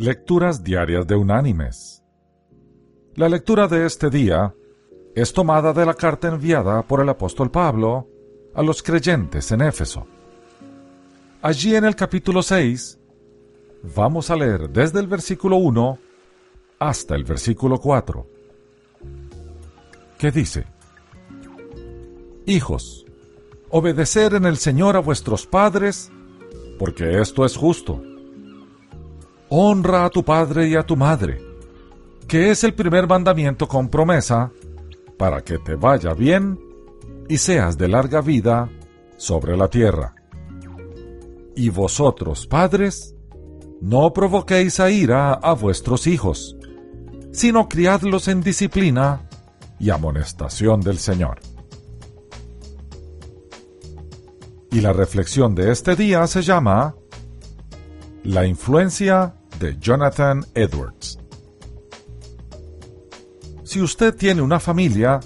Lecturas Diarias de Unánimes. La lectura de este día es tomada de la carta enviada por el apóstol Pablo a los creyentes en Éfeso. Allí en el capítulo 6 vamos a leer desde el versículo 1 hasta el versículo 4, que dice, Hijos, obedecer en el Señor a vuestros padres, porque esto es justo honra a tu padre y a tu madre, que es el primer mandamiento con promesa, para que te vaya bien y seas de larga vida sobre la tierra. Y vosotros, padres, no provoquéis a ira a vuestros hijos, sino criadlos en disciplina y amonestación del Señor. Y la reflexión de este día se llama La influencia de Jonathan Edwards. Si usted tiene una familia,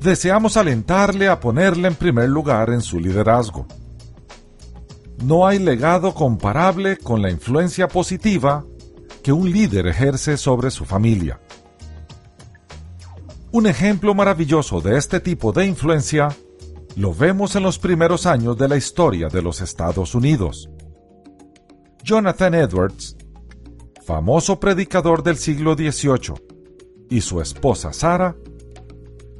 deseamos alentarle a ponerle en primer lugar en su liderazgo. No hay legado comparable con la influencia positiva que un líder ejerce sobre su familia. Un ejemplo maravilloso de este tipo de influencia lo vemos en los primeros años de la historia de los Estados Unidos. Jonathan Edwards famoso predicador del siglo XVIII, y su esposa Sara,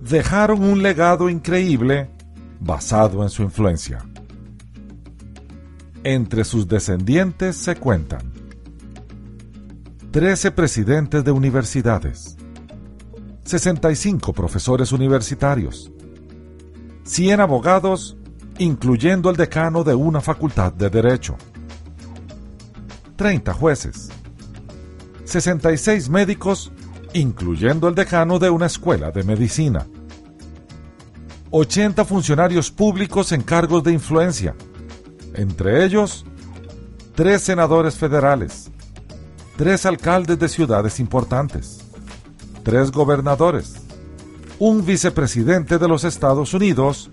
dejaron un legado increíble basado en su influencia. Entre sus descendientes se cuentan 13 presidentes de universidades, 65 profesores universitarios, 100 abogados, incluyendo el decano de una facultad de Derecho, 30 jueces, 66 médicos, incluyendo el decano de una escuela de medicina. 80 funcionarios públicos en cargos de influencia, entre ellos tres senadores federales, tres alcaldes de ciudades importantes, tres gobernadores, un vicepresidente de los Estados Unidos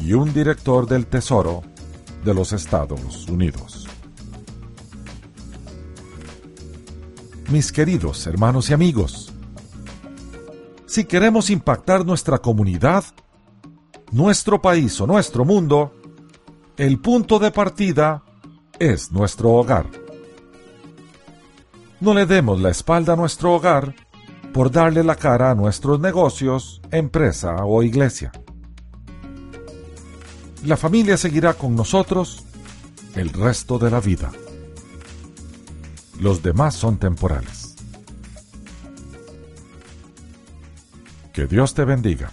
y un director del Tesoro de los Estados Unidos. Mis queridos hermanos y amigos. Si queremos impactar nuestra comunidad, nuestro país o nuestro mundo, el punto de partida es nuestro hogar. No le demos la espalda a nuestro hogar por darle la cara a nuestros negocios, empresa o iglesia. La familia seguirá con nosotros el resto de la vida. Los demás son temporales. Que Dios te bendiga.